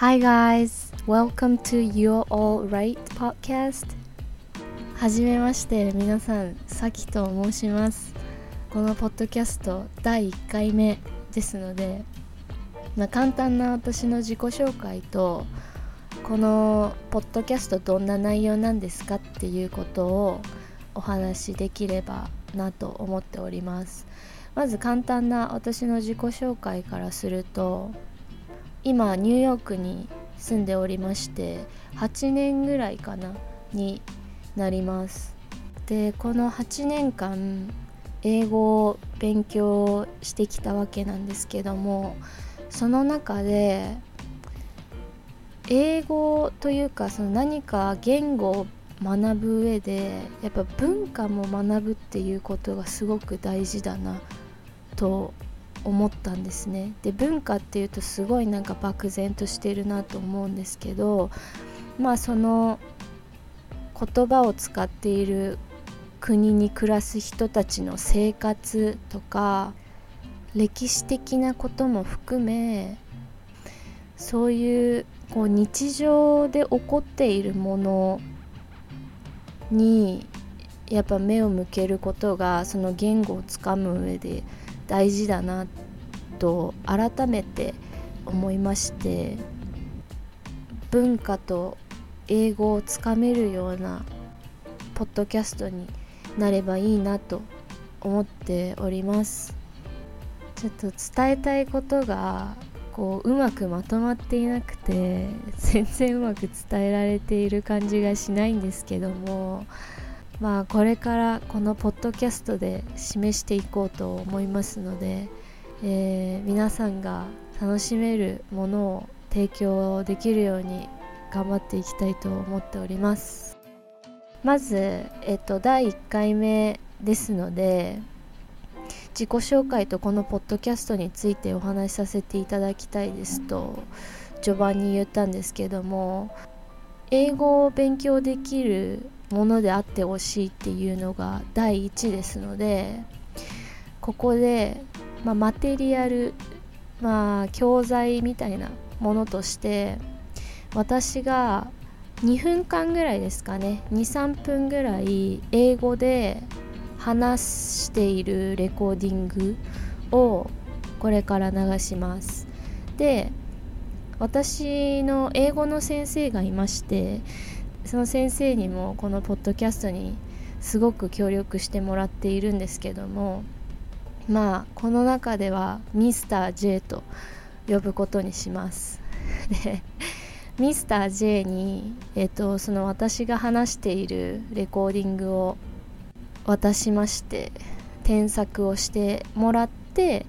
Hi guys, welcome to You're Alright podcast. はじめまして皆さんさきと申します。このポッドキャスト第1回目ですので、まあ、簡単な私の自己紹介とこのポッドキャストどんな内容なんですかっていうことをお話しできればなと思っております。まず簡単な私の自己紹介からすると今ニューヨークに住んでおりまして8年ぐらいかなになります。でこの8年間英語を勉強してきたわけなんですけどもその中で英語というかその何か言語を学ぶ上でやっぱ文化も学ぶっていうことがすごく大事だなと思ったんですね。で文化っていうとすごいなんか漠然としてるなと思うんですけどまあその言葉を使っている国に暮らす人たちの生活とか歴史的なことも含めそういうこう日常で起こっているものにやっぱ目を向けることがその言語をつかむ上で大事だなと改めて思いまして文化と英語をつかめるようなポッドキャストになればいいなと思っております。ちょっと伝えたいことがこううまくまとまっていなくて全然うまく伝えられている感じがしないんですけどもまあこれからこのポッドキャストで示していこうと思いますので、えー、皆さんが楽しめるものを提供できるように頑張っていきたいと思っております。まず、えっと、第1回目ですので自己紹介とこのポッドキャストについてお話しさせていただきたいですと序盤に言ったんですけども英語を勉強できるものであってほしいっていうのが第一ですのでここで、まあ、マテリアル、まあ、教材みたいなものとして私が2分間ぐらいですかね23分ぐらい英語で話しているレコーディングをこれから流します。で私の英語の先生がいましてその先生にもこのポッドキャストにすごく協力してもらっているんですけどもまあこの中ではミスター J と呼ぶことにします。でミスター J に、えっと、その私が話しているレコーディングを渡しまして添削をしてもらって、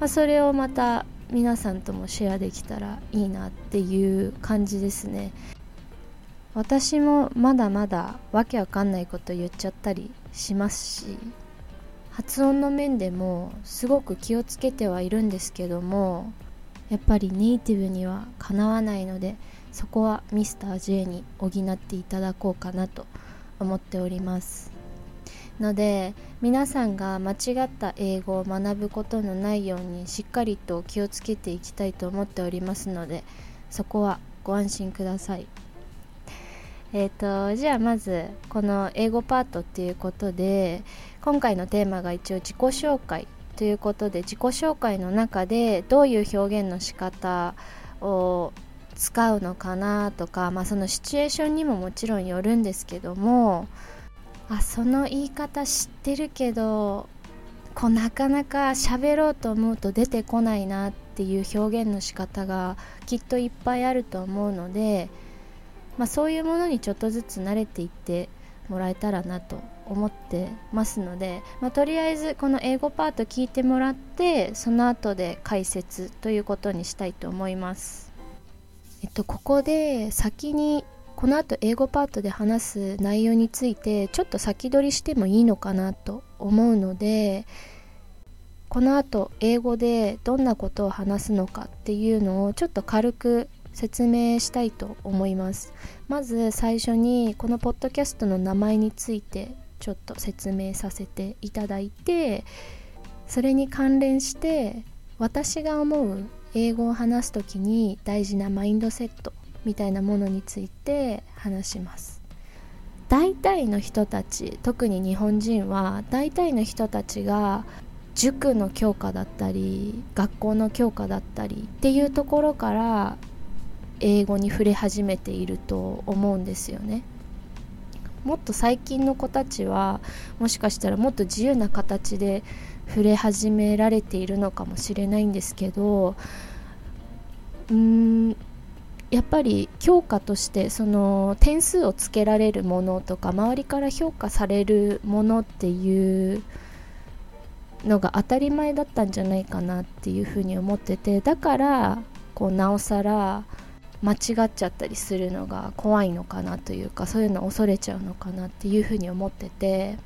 まあ、それをまた皆さんともシェアできたらいいなっていう感じですね。私もまだまだわけわかんないこと言っちゃったりしますし発音の面でもすごく気をつけてはいるんですけどもやっぱりネイティブにはかなわないのでそこはミスター j に補っていただこうかなと思っておりますので皆さんが間違った英語を学ぶことのないようにしっかりと気をつけていきたいと思っておりますのでそこはご安心ください。えーと、じゃあまずこの英語パートっていうことで今回のテーマが一応自己紹介ということで自己紹介の中でどういう表現の仕方を使うのかなとか、まあ、そのシチュエーションにももちろんよるんですけどもあその言い方知ってるけどこうなかなか喋ろうと思うと出てこないなっていう表現の仕方がきっといっぱいあると思うのでまあ、そういうものにちょっとずつ慣れていってもらえたらなと思ってますので、まあ、とりあえずこの英語パート聞いてもらってその後で解説ということにしたいと思います。えっと、ここで先にこの後英語パートで話す内容についてちょっと先取りしてもいいのかなと思うのでこの後英語でどんなことを話すのかっていうのをちょっと軽く説明したいと思います。まず最初にこのポッドキャストの名前についてちょっと説明させていただいてそれに関連して私が思う英語を話す時に大事なマインドセットみたいなものについて話します。大体の人たち特に日本人は大体の人たちが塾の教科だったり学校の教科だったりっていうところから英語に触れ始めていると思うんですよね。もっと最近の子たちはもしかしたらもっと自由な形で触れ始められているのかもしれないんですけどうーんやっぱり教科としてその点数をつけられるものとか周りから評価されるものっていうのが当たり前だったんじゃないかなっていうふうに思っててだからこうなおさら間違っちゃったりするのが怖いのかなというかそういうの恐れちゃうのかなっていうふうに思ってて。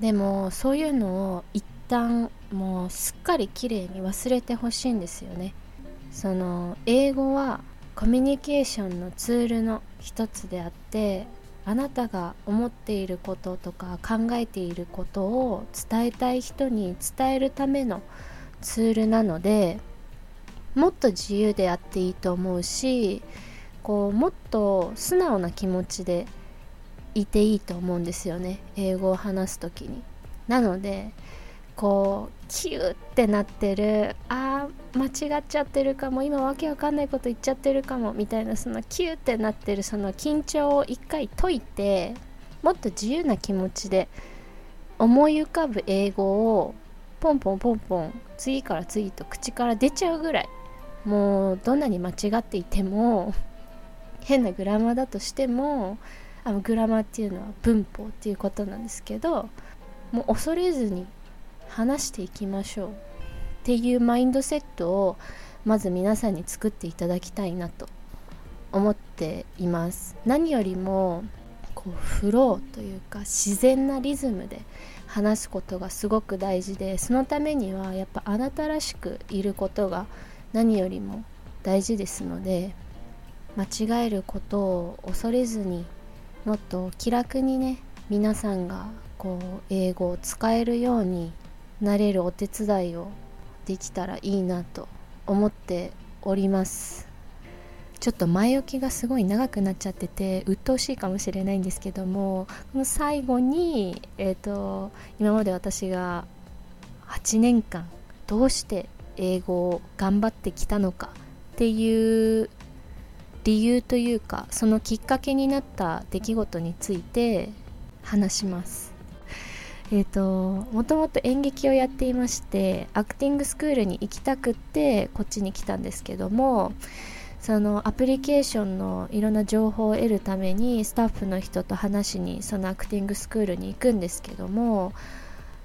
でもそういうのを一旦もうすっかり綺麗に忘れてほしいんですよね。その英語はコミュニケーションのツールの一つであってあなたが思っていることとか考えていることを伝えたい人に伝えるためのツールなのでもっと自由であっていいと思うしこうもっと素直な気持ちでいていいと思うんですよね英語を話す時に。なのでこうキューってなってるあー間違っちゃってるかも今わけわかんないこと言っちゃってるかもみたいなそのキューってなってるその緊張を一回解いてもっと自由な気持ちで思い浮かぶ英語をポンポンポンポン次から次と口から出ちゃうぐらいもうどんなに間違っていても 変なグラマーだとしてもあのグラマーっていうのは文法っていうことなんですけどもう恐れずに話していきましょう。っていうマインドセットをまず皆さんに作っていただきたいなと思っています。何よりもこうフローというか自然なリズムで話すことがすごく大事でそのためにはやっぱあなたらしくいることが何よりも大事ですので間違えることを恐れずにもっと気楽にね皆さんがこう英語を使えるようになれるお手伝いをできたらいいなと思っております。ちょっと前置きがすごい長くなっちゃってて鬱陶しいかもしれないんですけどもこの最後に、えーと、今まで私が8年間どうして英語を頑張ってきたのかっていう理由というかそのきっかけになった出来事について話します。えーと、もともと演劇をやっていましてアクティングスクールに行きたくってこっちに来たんですけどもそのアプリケーションのいろんな情報を得るためにスタッフの人と話しにそのアクティングスクールに行くんですけども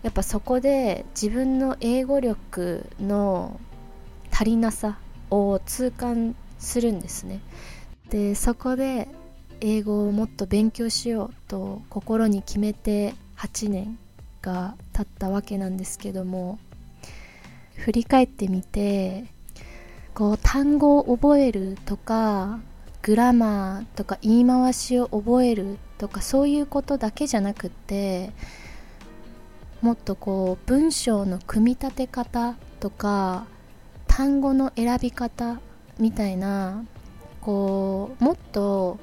やっぱそこで自分の英語力の足りなさを痛感するんですね。でそこで英語をもっと勉強しようと心に決めて8年が経ったわけなんですけども振り返ってみてこう単語を覚えるとかグラマーとか言い回しを覚えるとかそういうことだけじゃなくってもっとこう文章の組み立て方とか単語の選び方みたいなこうもっと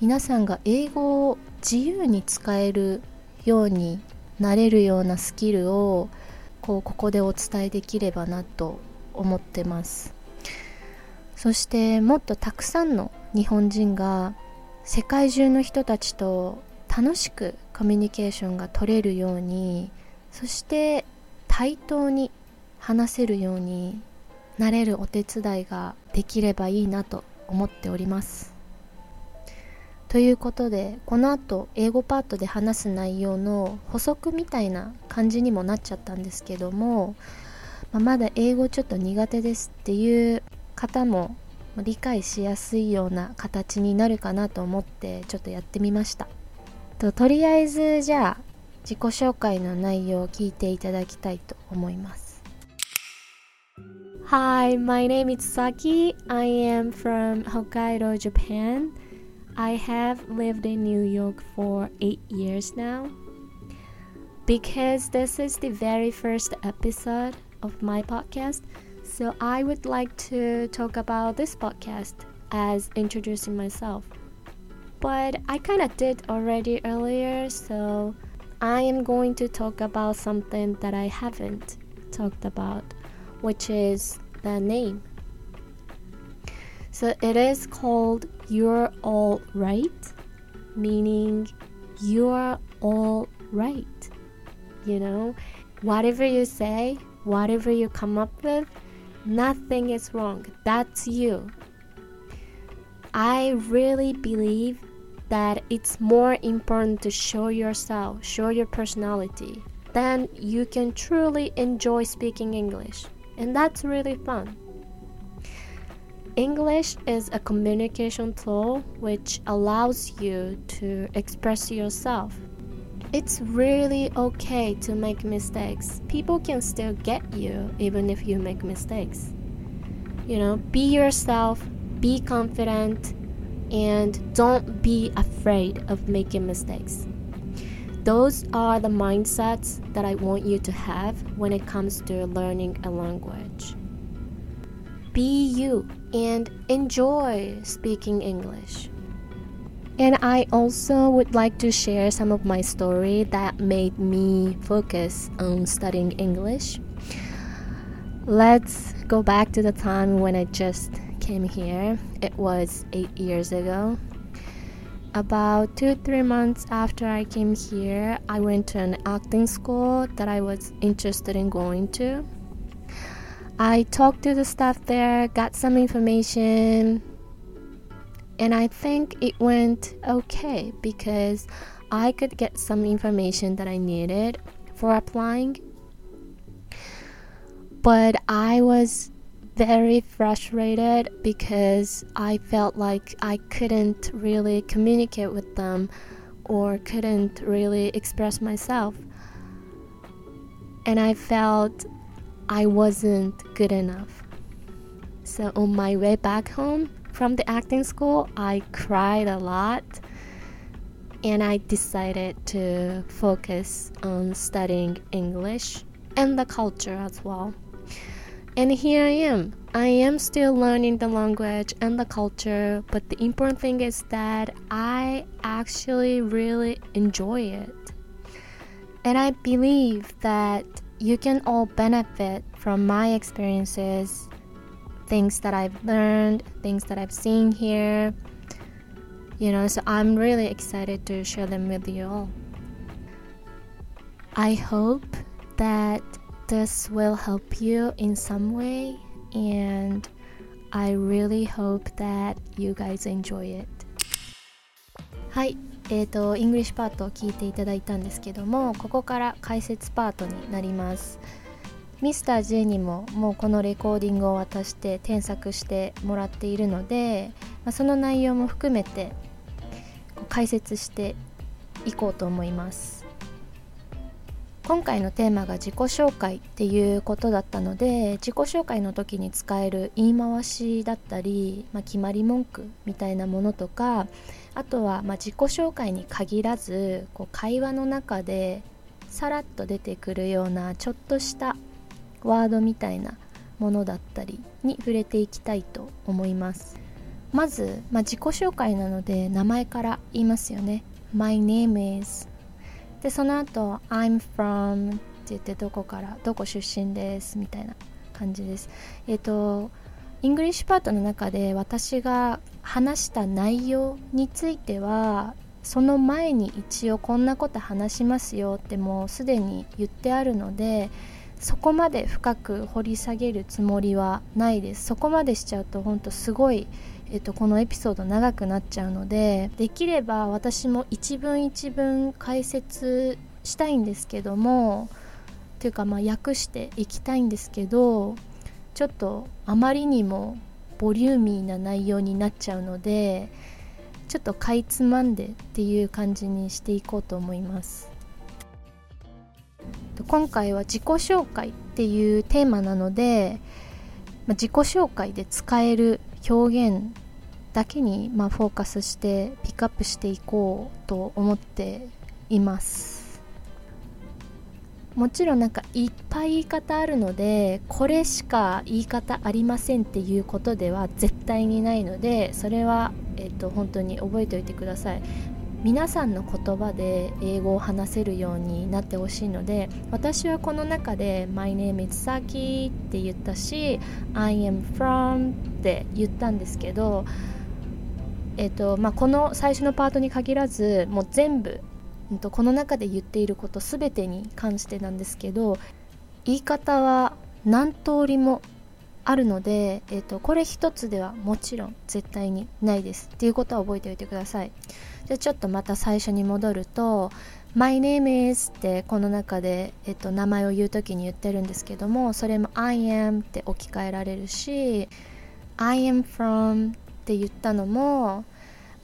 皆さんが英語を自由に使えるようになれるようなスキルをこうここでお伝えできればなと思ってます。そしてもっとたくさんの日本人が世界中の人たちと楽しくコミュニケーションが取れるようにそして対等に話せるようになれるお手伝いができればいいなと思っております。ということでこの後英語パートで話す内容の補足みたいな感じにもなっちゃったんですけども、まあ、まだ英語ちょっと苦手ですっていう方も理解しやすいような形になるかなと思ってちょっとやってみました。ととりあえずじゃあ自己紹介の内容を聞いていただきたいと思います Hi, my name is Saki. I am from Hokkaido, Japan. I have lived in New York for eight years now. Because this is the very first episode of my podcast, So I would like to talk about this podcast as introducing myself. But I kind of did already earlier, so I am going to talk about something that I haven't talked about, which is the name. So it is called You're All Right, meaning you're all right. You know, whatever you say, whatever you come up with, nothing is wrong. That's you. I really believe that it's more important to show yourself, show your personality, then you can truly enjoy speaking English. And that's really fun. English is a communication tool which allows you to express yourself. It's really okay to make mistakes. People can still get you even if you make mistakes. You know, be yourself, be confident, and don't be afraid of making mistakes. Those are the mindsets that I want you to have when it comes to learning a language. Be you and enjoy speaking English. And I also would like to share some of my story that made me focus on studying English. Let's go back to the time when I just came here. It was eight years ago. About two, three months after I came here, I went to an acting school that I was interested in going to. I talked to the staff there, got some information, and I think it went okay because I could get some information that I needed for applying. But I was very frustrated because I felt like I couldn't really communicate with them or couldn't really express myself. And I felt I wasn't good enough. So on my way back home from the acting school, I cried a lot and I decided to focus on studying English and the culture as well. And here I am. I am still learning the language and the culture, but the important thing is that I actually really enjoy it. And I believe that you can all benefit from my experiences, things that I've learned, things that I've seen here. You know, so I'm really excited to share them with you all. I hope that this will help you in some way and I really hope that you guys enjoy it. はいえーと、 English part を聞いていただいたんですけどもここから解説パートになります。ミスター J にももうこのレコーディングを渡して添削してもらっているので、まあ、その内容も含めて解説していこうと思います。今回のテーマが自己紹介っていうことだったので自己紹介の時に使える言い回しだったり、まあ、決まり文句みたいなものとかあとはま自己紹介に限らずこう会話の中でさらっと出てくるようなちょっとしたワードみたいなものだったりに触れていきたいと思います。まず、まあ、自己紹介なので名前から言いますよね。My name is でその後 I'm from って言ってどこからどこ出身ですみたいな感じです。えっ、ー、と English part の中で私が話した内容についてはその前に一応こんなこと話しますよってもうすでに言ってあるのでそこまで深く掘り下げるつもりはないです。そこまでしちゃうと本当すごいえっと、このエピソード長くなっちゃうのでできれば私も一文一文解説したいんですけどもというかまあ訳していきたいんですけどちょっとあまりにもボリューミーな内容になっちゃうのでちょっとかいつまんでっていう感じにしていこうと思います。今回は自己紹介っていうテーマなので、まあ、自己紹介で使える表現だけに、まあ、フォーカスしてピックアップしていこうと思っています。もちろんなんかいっぱい言い方あるのでこれしか言い方ありませんっていうことでは絶対にないのでそれは、えっと、本当に覚えておいてください。皆さんの言葉で英語を話せるようになってほしいので私はこの中で「My name is Saki」って言ったし「I am from」って言ったんですけど、えーとまあ、この最初のパートに限らずもう全部この中で言っていること全てに関してなんですけど言い方は何通りもあるので、えーと、これ一つではもちろん絶対にないですっていうことは覚えておいてください。じゃあちょっとまた最初に戻ると My name is ってこの中で、えっと、名前を言う時に言ってるんですけどもそれも I am って置き換えられるし I am from って言ったのも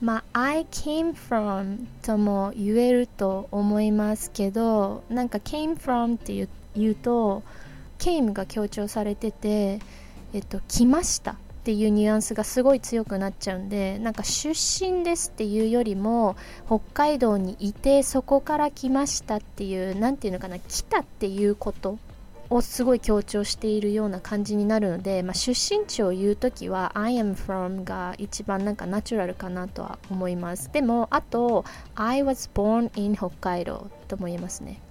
まあ、I came from とも言えると思いますけどなんか came from って言うと came が強調されてて、えっと、来ましたっていうニュアンスがすごい強くなっちゃうんでなんか出身ですっていうよりも北海道にいてそこから来ましたっていう何て言うのかな来たっていうことをすごい強調しているような感じになるので、まあ、出身地を言う時は I am from が一番なんかナチュラルかなとは思います。でもあと I was born in 北海道とも言えますね。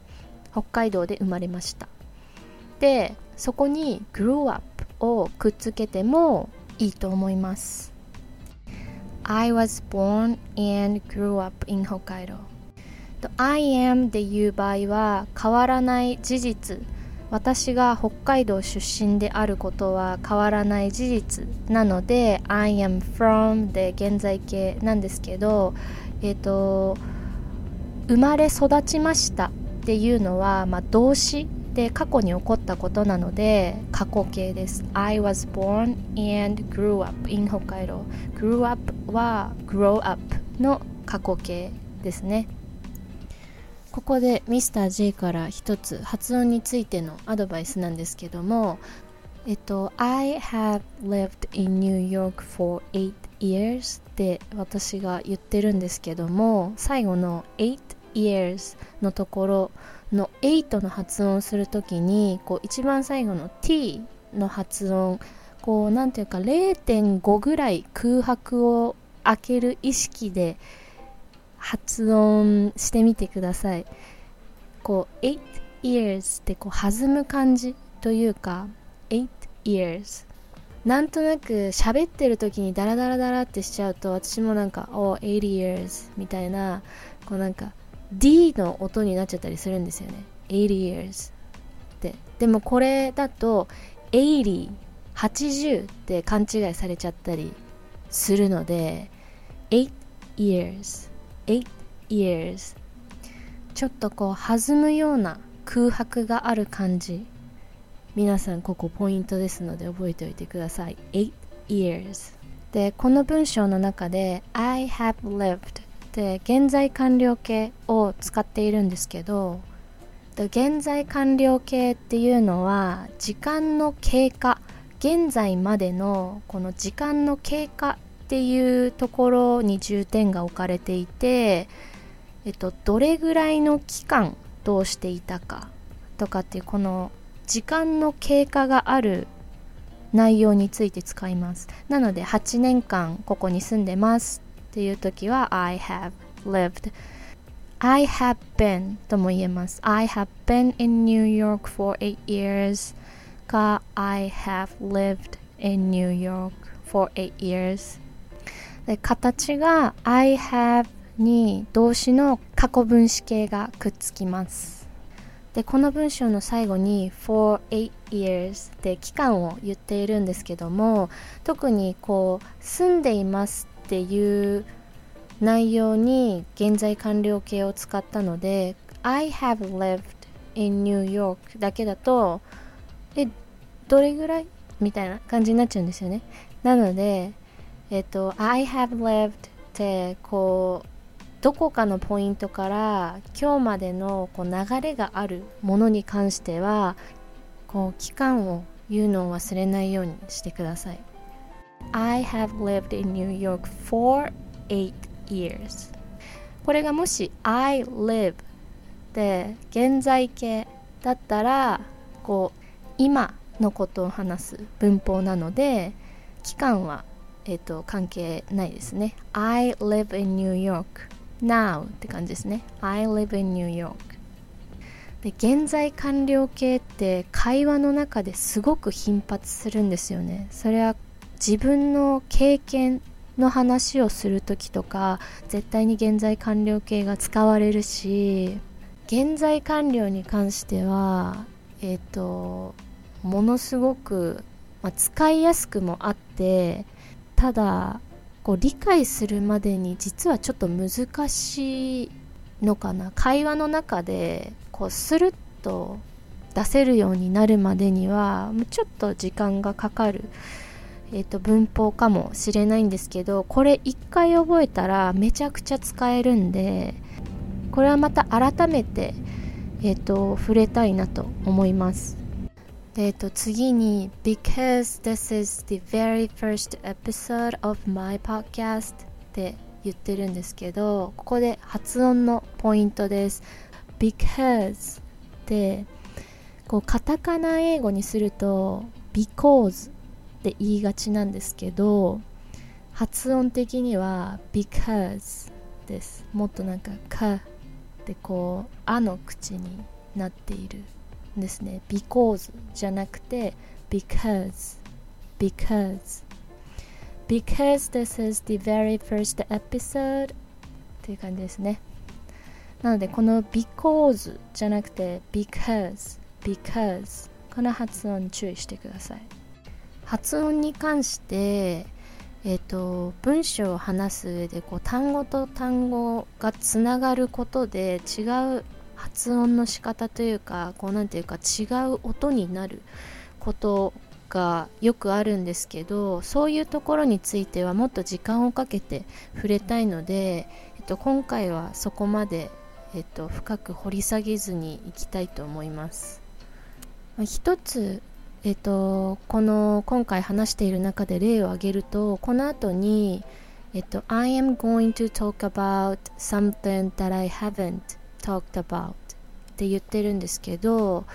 北海道で生まれました。でそこに grew up をくっつけてもいいと思います。I was born and grew up in 北海道 I am で言う場合は変わらない事実。私が北海道出身であることは変わらない事実なので I am from で現在形なんですけどえっ、ー、と生まれ育ちましたっていうのは、まあ、動詞で過去に起こったことなので過去形です。I was born and grew up in 北海道 grew up は grow up の過去形ですね。ここで Mr.J から一つ発音についてのアドバイスなんですけどもえっと I have lived in New York for 8 years って私が言ってるんですけども最後の8 years のところの8の発音をするときにこう一番最後の t の発音こうなんていうか0.5ぐらい空白を開ける意識で発音してみてください。こう8 years ってこう弾む感じというか8 years なんとなく喋ってる時にダラダラダラってしちゃうと私もなんか「oh 80 years」みたいなこうなんか D の音になっちゃったりするんですよね。80 years って。でもこれだと80 80って勘違いされちゃったりするので8 years 8 years ちょっとこう弾むような空白がある感じ。皆さんここポイントですので覚えておいてください。8 years でこの文章の中で I have lived って現在完了形を使っているんですけど現在完了形っていうのは時間の経過現在までのこの時間の経過っていうところに重点が置かれていて、えっと、どれぐらいの期間どうしていたかとかっていうこの時間の経過がある内容について使います。なので8年間ここに住んでます。っていう時は I have lived I have been とも言えます I have been in New York for 8 years か I have lived in New York for 8 years で形が I have に動詞の過去分詞形がくっつきますでこの文章の最後に for 8 years って期間を言っているんですけども特にこう住んでいますっていう内容に現在完了形を使ったので I have lived in New York だけだとえどれぐらいみたいな感じになっちゃうんですよね。なのでえっと I have lived ってこうどこかのポイントから今日までのこう流れがあるものに関してはこう期間を言うのを忘れないようにしてください。I have lived in New York for 8 years. これがもし I live で現在形だったらこう今のことを話す文法なので期間は、えーと、関係ないですね。I live in New York now って感じですね。I live in New York で現在完了形って会話の中ですごく頻発するんですよね。それは自分の経験の話をする時とか絶対に現在完了形が使われるし現在完了に関してはえっ、ー、とものすごく、まあ、使いやすくもあってただこう理解するまでに実はちょっと難しいのかな。会話の中でこうスルッと出せるようになるまでにはちょっと時間がかかる、えーと、文法かもしれないんですけどこれ一回覚えたらめちゃくちゃ使えるんでこれはまた改めて、えーと触れたいなと思います。えっと、次に Because this is the very first episode of my podcast って言ってるんですけどここで発音のポイントです Because ってこうカタカナ英語にすると Because って言いがちなんですけど発音的には Because ですもっとなんか「か」ってこう「あ」の口になっているんですね because じゃなくて because because because this is the very first episode っていう感じですねなのでこの because じゃなくて because because この発音に注意してください発音に関してえーと、文章を話す上でこう単語と単語がつながることで違う発音の仕方というかこうなんていうか違う音になることがよくあるんですけどそういうところについてはもっと時間をかけて触れたいので、えっと、今回はそこまで、えっと、深く掘り下げずにいきたいと思います。一つえっと、この今回話している中で例を挙げるとこの後に、えっと、I am going to talk about something that I haven't talked about って言ってるんですけど、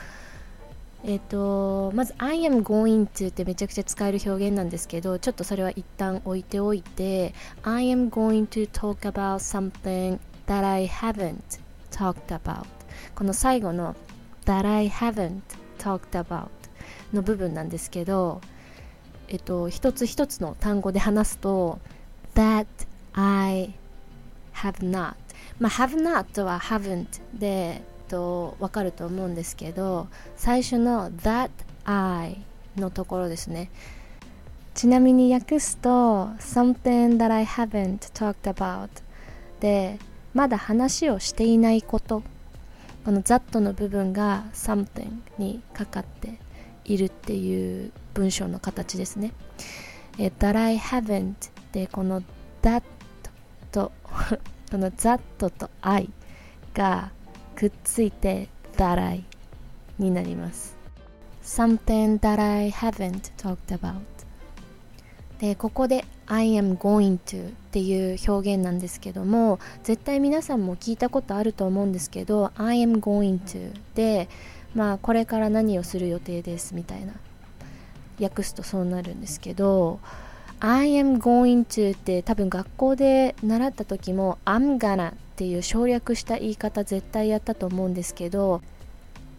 えっ、と、まず I am going to ってめちゃくちゃ使える表現なんですけど、ちょっとそれは一旦置いておいて、I am going to talk about something that I haven't talked about この最後の that I haven't talked about の部分なんですけど、えっと、一つ一つの単語で話すと that I have not まあ、have not は haven't で、と、わかると思うんですけど、最初の that I のところですね。ちなみに訳すと something that I haven't talked about で、まだ話をしていないこと。この that の部分が something にかかっているっていう文章の形ですね。え that I haven't でこの that とこの that と I がくっついて that I になります something that I haven't talked about でここで I am going to っていう表現なんですけども絶対皆さんも聞いたことあると思うんですけど I am going to でまあこれから何をする予定ですみたいな訳すとそうなるんですけど I am going to って多分学校で習った時も I'm gonna っていう省略した言い方絶対やったと思うんですけど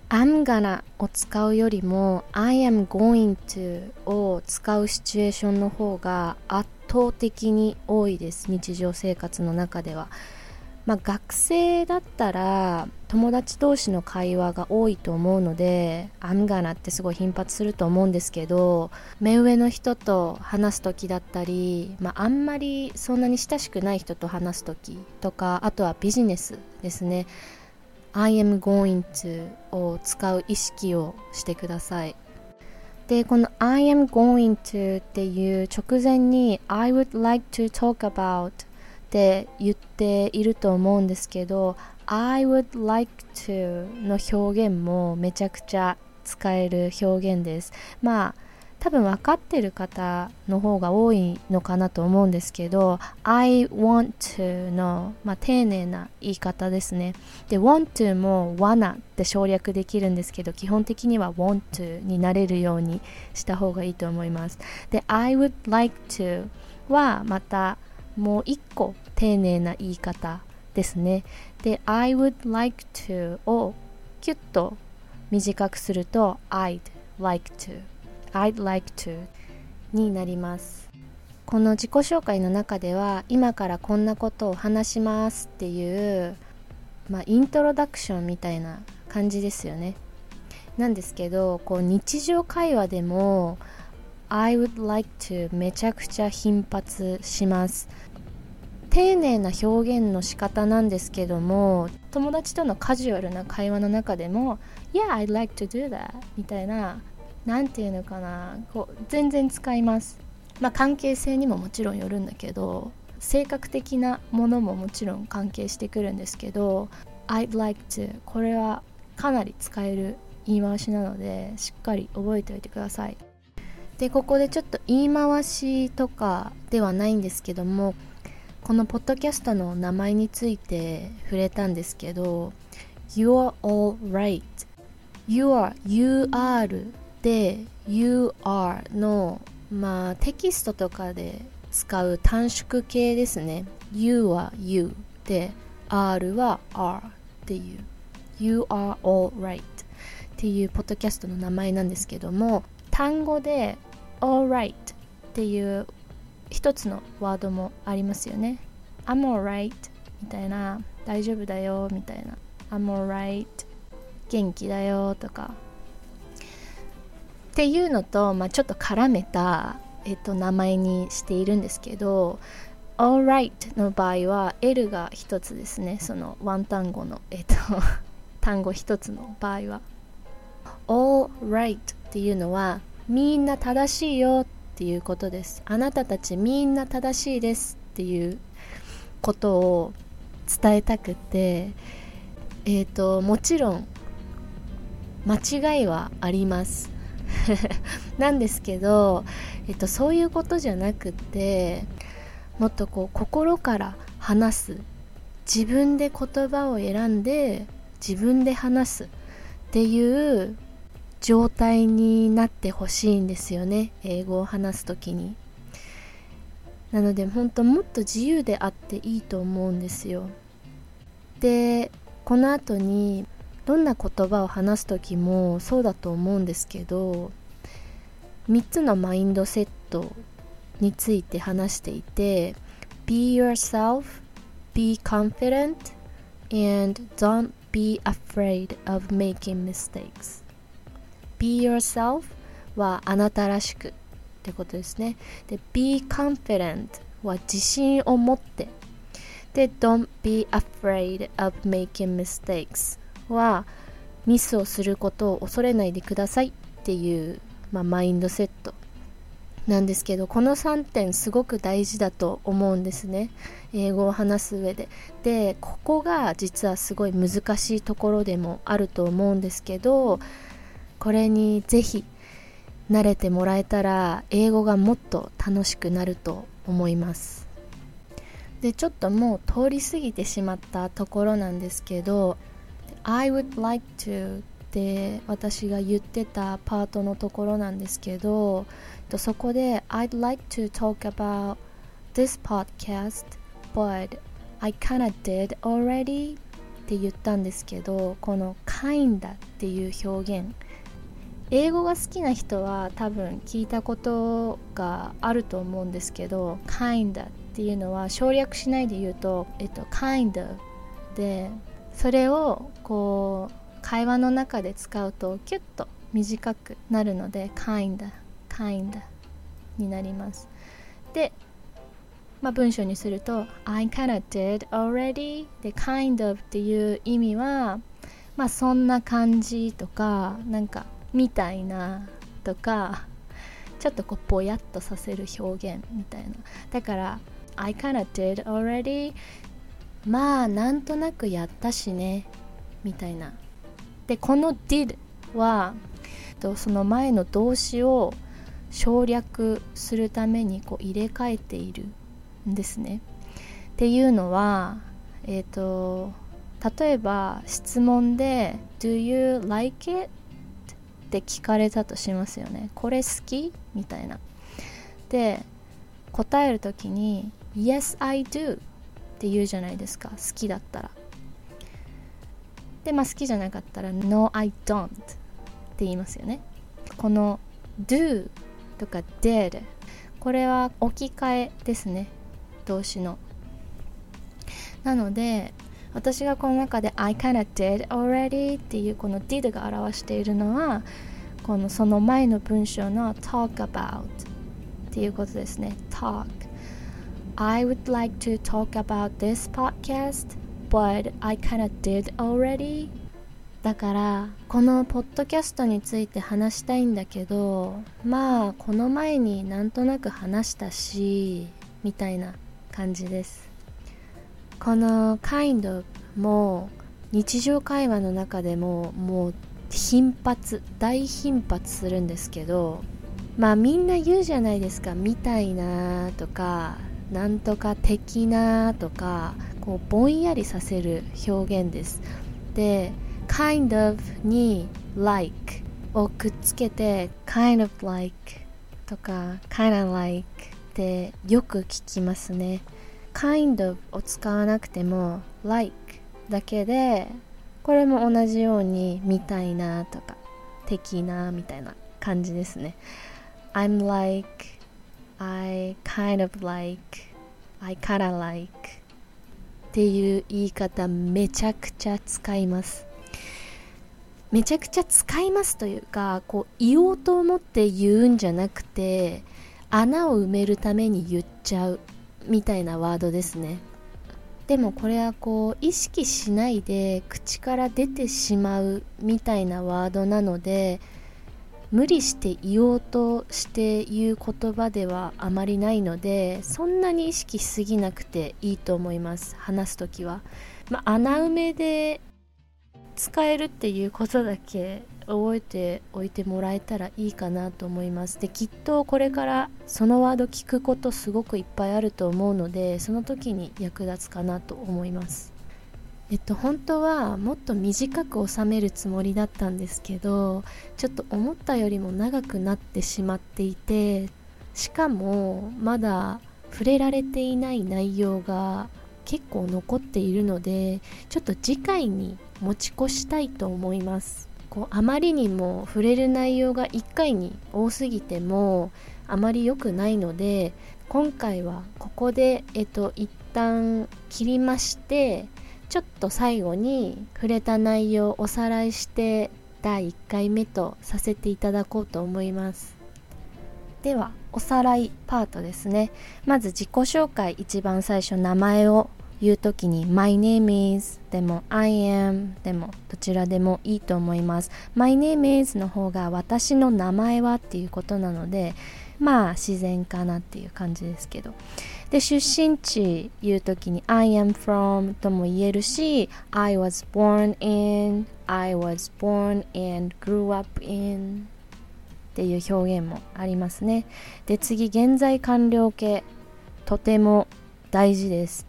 I'm gonna を使うよりも I am going to を使うシチュエーションの方が圧倒的に多いです日常生活の中では。まあ、学生だったら友達同士の会話が多いと思うので「アムガナ」ってすごい頻発すると思うんですけど目上の人と話す時だったり、まあ、あんまりそんなに親しくない人と話す時とかあとはビジネスですね「I am going to」を使う意識をしてください。でこの「I am going to」っていう直前に「I would like to talk about」って言っていると思うんですけど I would like to の表現もめちゃくちゃ使える表現です。まあ多分分かってる方の方が多いのかなと思うんですけど I want to の、まあ、丁寧な言い方ですね。で want to も wanna って省略できるんですけど基本的には want to になれるようにした方がいいと思います。で I would like to はまたもう一個丁寧な言い方ですね。で I would like to をキュッと短くすると I'd like to I'd like to になります。この自己紹介の中では今からこんなことを話しますっていうまあイントロダクションみたいな感じですよね。なんですけどこう日常会話でも I would like to めちゃくちゃ頻発します。丁寧な表現の仕方なんですけども友達とのカジュアルな会話の中でも Yeah, I'd like to do that みたいな何て言うのかなこう全然使います。まあ関係性にももちろんよるんだけど性格的なものももちろん関係してくるんですけど I'd like to これはかなり使える言い回しなのでしっかり覚えておいてください。でここでちょっと言い回しとかではないんですけどもこのポッドキャストの名前について触れたんですけど You are alright You are You are で You are のまあテキストとかで使う短縮形ですね。You は You で R は R っていう。You are alright っていうポッドキャストの名前なんですけども単語で alright っていう一つのワードもありますよね。I'm alright みたいな大丈夫だよみたいな。I'm alright 元気だよとか。っていうのと、まあ、ちょっと絡めた、えっと、名前にしているんですけど alright の場合は L が一つですね。そのワン単語の、えっと、単語一つの場合は。alright っていうのはみんな正しいよっていうことです。あなたたちみんな正しいですっていうことを伝えたくてえっ、ー、ともちろん間違いはあります。なんですけど、えっと、そういうことじゃなくてもっとこう心から話す。自分で言葉を選んで自分で話すっていう状態になってほしいんですよね。英語を話す時に。なので本当もっと自由であっていいと思うんですよ。でこの後にどんな言葉を話す時もそうだと思うんですけど3つのマインドセットについて話していて Be yourself, be confident, and don't be afraid of making mistakes. Be yourself はあなたらしくってことですね。で Be confident は自信を持って。で Don't be afraid of making mistakes はミスをすることを恐れないでくださいっていう、まあ、マインドセット。なんですけどこの3点すごく大事だと思うんですね。英語を話す上で。でここが実はすごい難しいところでもあると思うんですけどこれにぜひ慣れてもらえたら英語がもっと楽しくなると思います。でちょっともう通り過ぎてしまったところなんですけど I would like to って私が言ってたパートのところなんですけどそこで I'd like to talk about this podcast but I kinda did already って言ったんですけどこの kinda っていう表現英語が好きな人は多分聞いたことがあると思うんですけど kind っていうのは省略しないで言うと、えっと、kind of でそれをこう会話の中で使うとキュッと短くなるので kind kind になります。で、まあ、文章にすると I kinda did already? で kind of っていう意味はまあそんな感じとかなんかみたいなとかちょっとこうぼやっとさせる表現みたいなだから I kinda did already まあなんとなくやったしねみたいなでこの did はその前の動詞を省略するためにこう入れ替えているんですね。っていうのはえっ、ー、と例えば質問で「Do you like it?」って聞かれたとしますよね。これ好き？みたいな。で答える時に「Yes, I do」って言うじゃないですか好きだったら。でまあ好きじゃなかったら「No, I don't」って言いますよね。この「do」とか「did」これは置き換えですね動詞の。なので私がこの中で I kinda did already っていうこの did が表しているのはこのその前の文章の talk about っていうことですね。Talk. I would like to talk about this podcast but I kinda did already. だからこのポッドキャストについて話したいんだけどまあこの前になんとなく話したしみたいな感じです。この kind of も日常会話の中でももう頻発大頻発するんですけどまあみんな言うじゃないですかみたいなとかなんとか的なとかこうぼんやりさせる表現です。で kind of に like をくっつけて kind of like とか kind of like ってよく聞きますね。Kind of を使わなくても like だけでこれも同じようにみたいなとか的なみたいな感じですね。I'm like I kind of like I kinda like っていう言い方めちゃくちゃ使います。めちゃくちゃ使いますというかこう言おうと思って言うんじゃなくて穴を埋めるために言っちゃう。みたいなワードですね。でもこれはこう意識しないで口から出てしまうみたいなワードなので無理して言おうとして言う言葉ではあまりないのでそんなに意識しすぎなくていいと思います話す時は、まあ、穴埋めで使えるっていうことだけ覚えておいてもらえたらいいかなと思います。できっとこれからそのワード聞くことすごくいっぱいあると思うのでその時に役立つかなと思います。えっと本当はもっと短く収めるつもりだったんですけどちょっと思ったよりも長くなってしまっていてしかもまだ触れられていない内容が結構残っているのでちょっと次回に持ち越したいと思います。こうあまりにも触れる内容が1回に多すぎてもあまり良くないので今回はここで、えっと、一旦切りましてちょっと最後に触れた内容をおさらいして第1回目とさせていただこうと思います。ではおさらいパートですね。まず自己紹介一番最初名前を言う時に My name is でも I am でもどちらでもいいと思います。My name is の方が私の名前はっていうことなのでまあ自然かなっていう感じですけど。で出身地言う時に I am from とも言えるし I was born in I was born and grew up in っていう表現もありますね。で次現在完了形。とても大事です。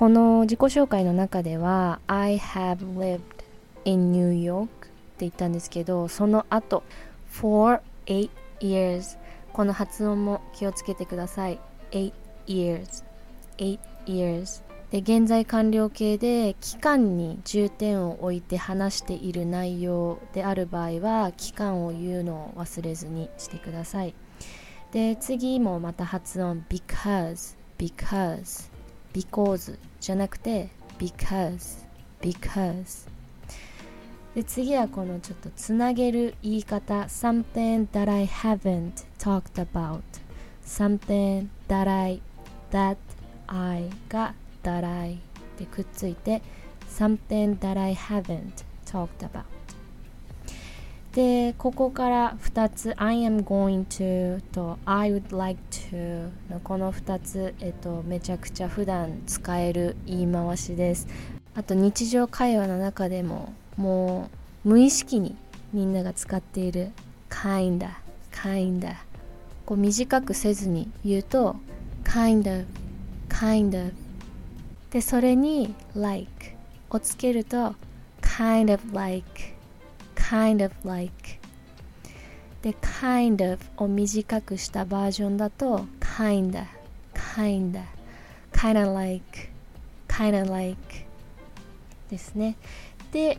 この自己紹介の中では I have lived in New York って言ったんですけどその後 for 8 years この発音も気をつけてください。8 years 8 years で現在完了形で期間に重点を置いて話している内容である場合は期間を言うのを忘れずにしてください。で次もまた発音 because because because じゃなくて because because で次はこのちょっとつなげる言い方 something that I haven't talked about something that I that I が that I でくっついて something that I haven't talked about でここから2つ I am going to と I would like to のこの2つ、えっと、めちゃくちゃ普段使える言い回しです。あと日常会話の中でももう無意識にみんなが使っている kinda kinda こう短くせずに言うと kind of kind of でそれに like をつけると kind of like kind of like で kind of を短くしたバージョンだと kinda kinda kinda like kinda like ですねで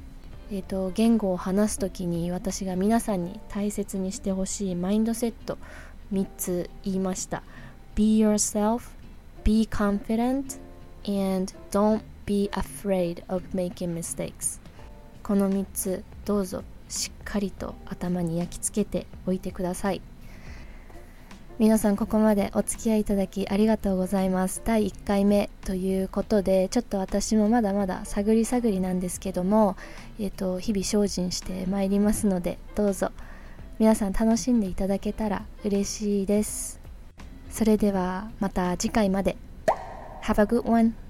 えーと、言語を話す時に私が皆さんに大切にしてほしいマインドセット3つ言いました Be yourself, be confident, and don't be afraid of making mistakes この3つどうぞしっかりと頭に焼き付けておいてください。皆さんここまでお付き合いいただきありがとうございます。第1回目ということでちょっと私もまだまだ探り探りなんですけども、えーと、日々精進してまいりますのでどうぞ。皆さん楽しんでいただけたら嬉しいです。それではまた次回まで。Have a good one!